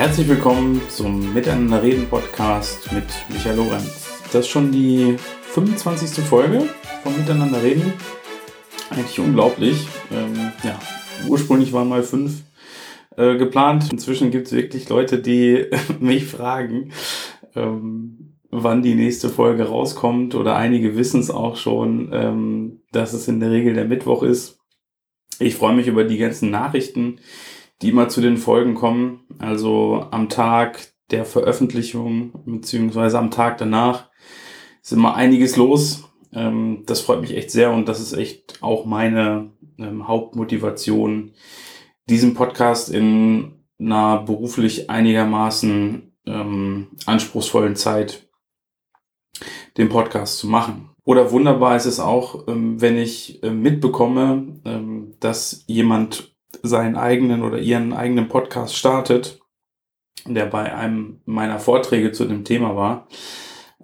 Herzlich willkommen zum Miteinander reden Podcast mit Michael Lorenz. Das ist schon die 25. Folge von Miteinander reden. Eigentlich unglaublich. Ähm, ja, ursprünglich waren mal fünf äh, geplant. Inzwischen gibt es wirklich Leute, die mich fragen, ähm, wann die nächste Folge rauskommt. Oder einige wissen es auch schon, ähm, dass es in der Regel der Mittwoch ist. Ich freue mich über die ganzen Nachrichten, die immer zu den Folgen kommen. Also am Tag der Veröffentlichung beziehungsweise am Tag danach ist immer einiges los. Ähm, das freut mich echt sehr und das ist echt auch meine ähm, Hauptmotivation, diesen Podcast in einer beruflich einigermaßen ähm, anspruchsvollen Zeit den Podcast zu machen. Oder wunderbar ist es auch, wenn ich äh, mitbekomme, dass jemand seinen eigenen oder ihren eigenen Podcast startet, der bei einem meiner Vorträge zu dem Thema war.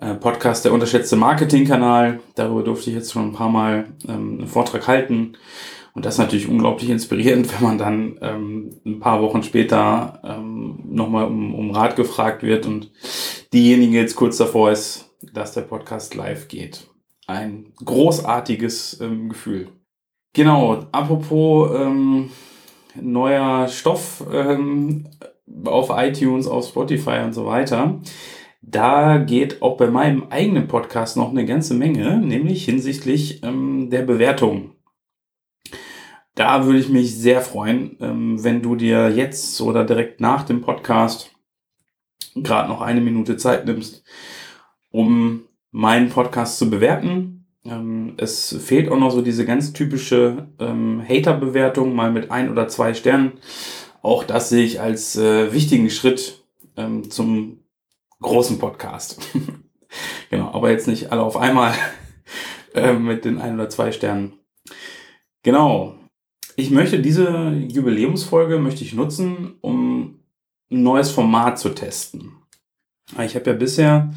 Äh, Podcast der unterschätzte Marketingkanal. Darüber durfte ich jetzt schon ein paar Mal ähm, einen Vortrag halten. Und das ist natürlich unglaublich inspirierend, wenn man dann ähm, ein paar Wochen später ähm, nochmal um, um Rat gefragt wird und diejenige jetzt kurz davor ist, dass der Podcast live geht. Ein großartiges ähm, Gefühl. Genau, apropos ähm, neuer Stoff ähm, auf iTunes, auf Spotify und so weiter. Da geht auch bei meinem eigenen Podcast noch eine ganze Menge, nämlich hinsichtlich ähm, der Bewertung. Da würde ich mich sehr freuen, ähm, wenn du dir jetzt oder direkt nach dem Podcast gerade noch eine Minute Zeit nimmst, um meinen Podcast zu bewerten. Ähm, es fehlt auch noch so diese ganz typische ähm, Hater-Bewertung, mal mit ein oder zwei Sternen. Auch das sehe ich als äh, wichtigen Schritt ähm, zum großen Podcast. genau, aber jetzt nicht alle auf einmal äh, mit den ein oder zwei Sternen. Genau. Ich möchte diese Jubiläumsfolge möchte ich nutzen, um ein neues Format zu testen. Ich habe ja bisher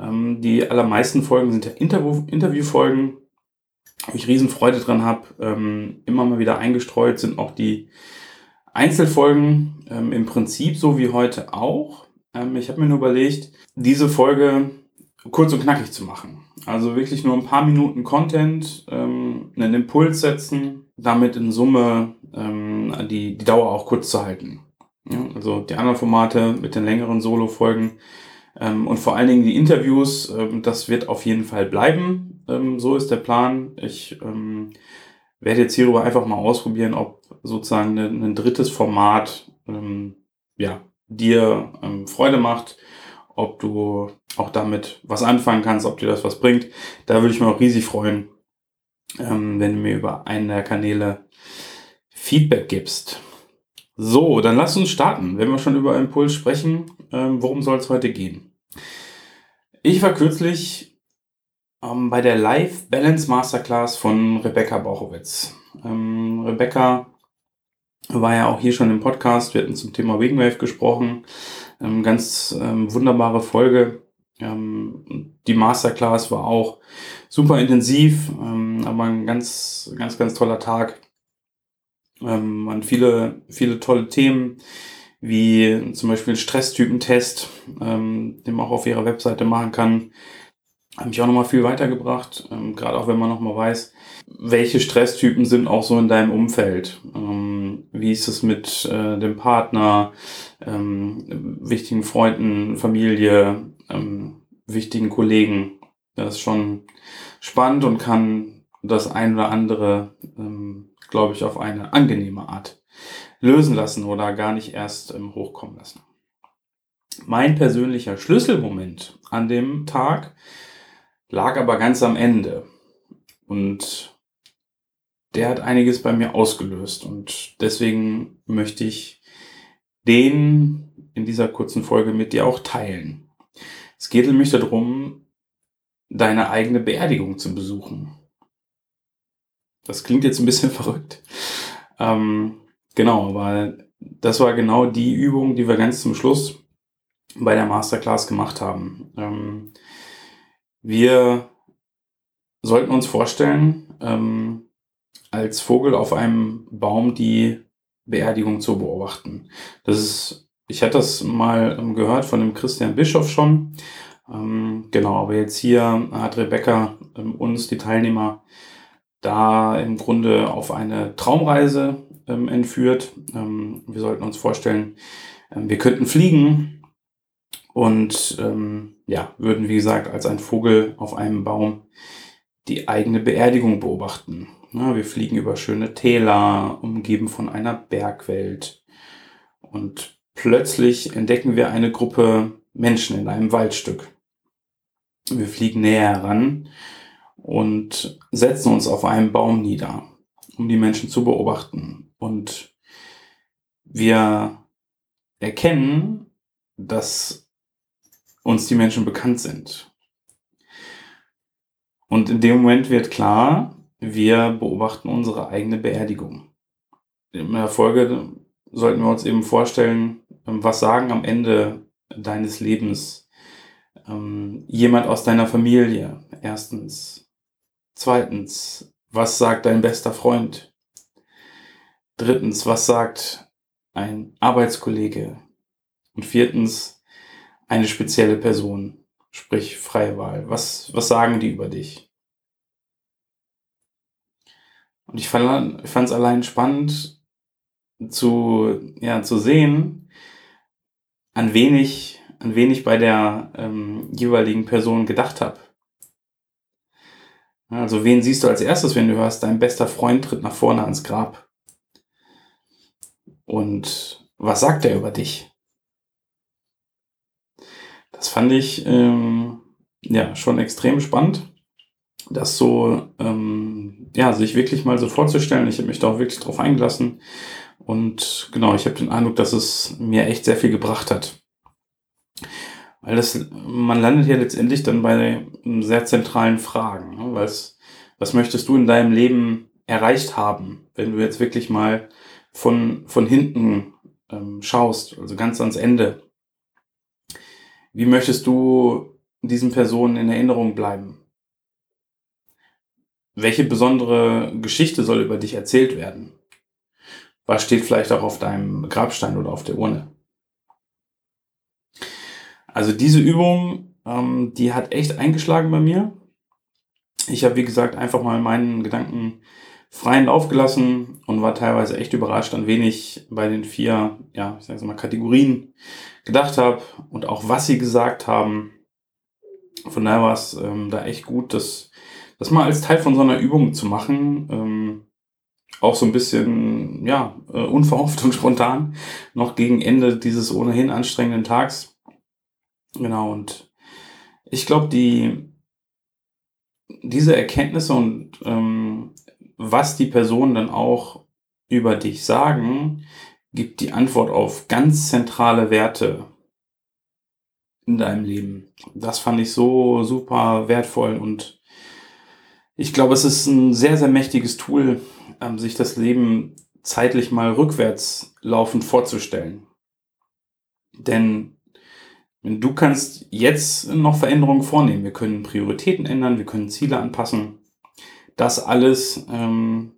ähm, die allermeisten Folgen sind ja Interview Interviewfolgen, wo ich Riesenfreude dran habe. Ähm, immer mal wieder eingestreut sind auch die Einzelfolgen ähm, im Prinzip so wie heute auch. Ähm, ich habe mir nur überlegt, diese Folge kurz und knackig zu machen. Also wirklich nur ein paar Minuten Content, ähm, einen Impuls setzen, damit in Summe ähm, die, die Dauer auch kurz zu halten. Ja, also die anderen Formate mit den längeren Solo-Folgen und vor allen Dingen die Interviews, ähm, das wird auf jeden Fall bleiben. Ähm, so ist der Plan. Ich ähm, werde jetzt hierüber einfach mal ausprobieren, ob sozusagen ein, ein drittes Format ähm, ja, dir ähm, Freude macht, ob du auch damit was anfangen kannst, ob dir das was bringt. Da würde ich mich auch riesig freuen, ähm, wenn du mir über einen der Kanäle Feedback gibst. So, dann lass uns starten. Wenn wir schon über Impuls sprechen, ähm, worum soll es heute gehen? Ich war kürzlich ähm, bei der Live Balance Masterclass von Rebecca Bauchowitz. Ähm, Rebecca war ja auch hier schon im Podcast. Wir hatten zum Thema Wingwave gesprochen. Ähm, ganz ähm, wunderbare Folge. Ähm, die Masterclass war auch super intensiv, aber ein ganz, ganz, ganz toller Tag. Ähm, waren viele, viele tolle Themen, wie zum Beispiel Stresstypentest, ähm, den man auch auf ihrer Webseite machen kann. Hat mich auch nochmal viel weitergebracht, ähm, gerade auch wenn man nochmal weiß, welche Stresstypen sind auch so in deinem Umfeld. Ähm, wie ist es mit äh, dem Partner, ähm, wichtigen Freunden, Familie, ähm, wichtigen Kollegen. Das ist schon spannend und kann das ein oder andere, ähm, glaube ich, auf eine angenehme Art lösen lassen oder gar nicht erst ähm, hochkommen lassen. Mein persönlicher Schlüsselmoment an dem Tag lag aber ganz am Ende. Und der hat einiges bei mir ausgelöst. Und deswegen möchte ich den in dieser kurzen Folge mit dir auch teilen. Es geht nämlich darum, deine eigene Beerdigung zu besuchen. Das klingt jetzt ein bisschen verrückt. Ähm, genau, weil das war genau die Übung, die wir ganz zum Schluss bei der Masterclass gemacht haben. Ähm, wir sollten uns vorstellen, ähm, als Vogel auf einem Baum die Beerdigung zu beobachten. Das ist ich hatte das mal ähm, gehört von dem Christian Bischof schon. Ähm, genau, aber jetzt hier hat Rebecca ähm, uns, die Teilnehmer, da im Grunde auf eine Traumreise ähm, entführt. Ähm, wir sollten uns vorstellen, ähm, wir könnten fliegen und ähm, ja, würden, wie gesagt, als ein Vogel auf einem Baum die eigene Beerdigung beobachten. Ja, wir fliegen über schöne Täler, umgeben von einer Bergwelt. Und plötzlich entdecken wir eine Gruppe Menschen in einem Waldstück. Wir fliegen näher heran und setzen uns auf einem Baum nieder, um die Menschen zu beobachten. Und wir erkennen, dass uns die Menschen bekannt sind. Und in dem Moment wird klar, wir beobachten unsere eigene Beerdigung. In der Folge sollten wir uns eben vorstellen, was sagen am Ende deines Lebens ähm, jemand aus deiner Familie? Erstens. Zweitens, was sagt dein bester Freund? Drittens, was sagt ein Arbeitskollege? Und viertens, eine spezielle Person, sprich freie Wahl. Was, was sagen die über dich? Und ich fand es allein spannend zu, ja, zu sehen, an wen ich, an wen ich bei der ähm, jeweiligen Person gedacht habe. Also wen siehst du als erstes, wenn du hörst, dein bester Freund tritt nach vorne ans Grab? Und was sagt er über dich? Das fand ich ähm, ja schon extrem spannend, das so ähm, ja sich wirklich mal so vorzustellen. Ich habe mich da auch wirklich drauf eingelassen und genau, ich habe den Eindruck, dass es mir echt sehr viel gebracht hat. Weil das, man landet ja letztendlich dann bei sehr zentralen Fragen. Ne? Es, was möchtest du in deinem Leben erreicht haben, wenn du jetzt wirklich mal von, von hinten ähm, schaust, also ganz ans Ende? Wie möchtest du diesen Personen in Erinnerung bleiben? Welche besondere Geschichte soll über dich erzählt werden? Was steht vielleicht auch auf deinem Grabstein oder auf der Urne? Also diese Übung, ähm, die hat echt eingeschlagen bei mir. Ich habe, wie gesagt, einfach mal meinen Gedanken freien Lauf gelassen und war teilweise echt überrascht, an wen ich bei den vier, ja, ich sage mal, Kategorien gedacht habe und auch was sie gesagt haben. Von daher war es ähm, da echt gut, das, das mal als Teil von so einer Übung zu machen. Ähm, auch so ein bisschen, ja, äh, unverhofft und spontan, noch gegen Ende dieses ohnehin anstrengenden Tags. Genau, und ich glaube, die, diese Erkenntnisse und ähm, was die Personen dann auch über dich sagen, gibt die Antwort auf ganz zentrale Werte in deinem Leben. Das fand ich so super wertvoll und ich glaube, es ist ein sehr, sehr mächtiges Tool, ähm, sich das Leben zeitlich mal rückwärts laufend vorzustellen. Denn du kannst jetzt noch Veränderungen vornehmen. Wir können Prioritäten ändern, wir können Ziele anpassen. Das alles, ähm,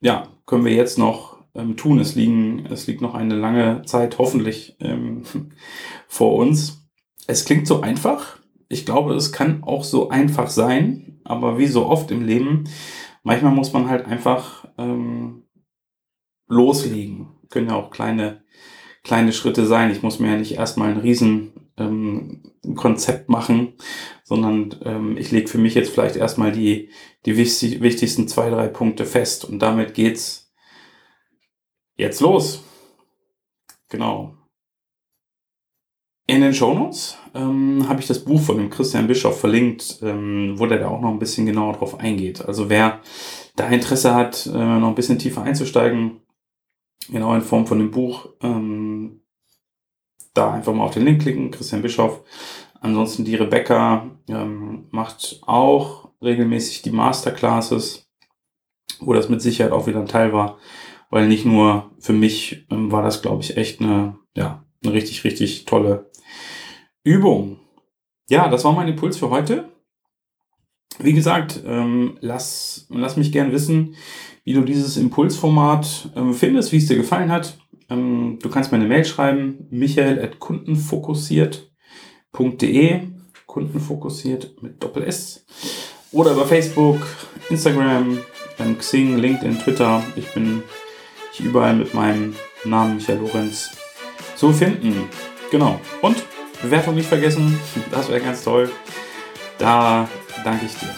ja, können wir jetzt noch ähm, tun. Es, liegen, es liegt noch eine lange Zeit hoffentlich ähm, vor uns. Es klingt so einfach. Ich glaube, es kann auch so einfach sein, aber wie so oft im Leben, manchmal muss man halt einfach ähm, loslegen. Können ja auch kleine, kleine Schritte sein. Ich muss mir ja nicht erstmal ein riesen ähm, Konzept machen, sondern ähm, ich lege für mich jetzt vielleicht erstmal die, die wichtig, wichtigsten zwei, drei Punkte fest. Und damit geht's jetzt los. Genau. In den Shownotes ähm, habe ich das Buch von dem Christian Bischof verlinkt, ähm, wo der da auch noch ein bisschen genauer drauf eingeht. Also wer da Interesse hat, äh, noch ein bisschen tiefer einzusteigen, genau in Form von dem Buch, ähm, da einfach mal auf den Link klicken, Christian Bischof. Ansonsten die Rebecca ähm, macht auch regelmäßig die Masterclasses, wo das mit Sicherheit auch wieder ein Teil war, weil nicht nur für mich ähm, war das, glaube ich, echt eine, ja, eine richtig, richtig tolle Übung. Ja, das war mein Impuls für heute. Wie gesagt, ähm, lass, lass mich gern wissen, wie du dieses Impulsformat ähm, findest, wie es dir gefallen hat. Ähm, du kannst mir eine Mail schreiben, michael.kundenfokussiert.de, kundenfokussiert mit Doppel S. Oder über Facebook, Instagram, Xing, LinkedIn, Twitter. Ich bin hier überall mit meinem Namen Michael Lorenz zu finden. Genau. Und Bewertung nicht vergessen, das wäre ganz toll. Da danke ich dir.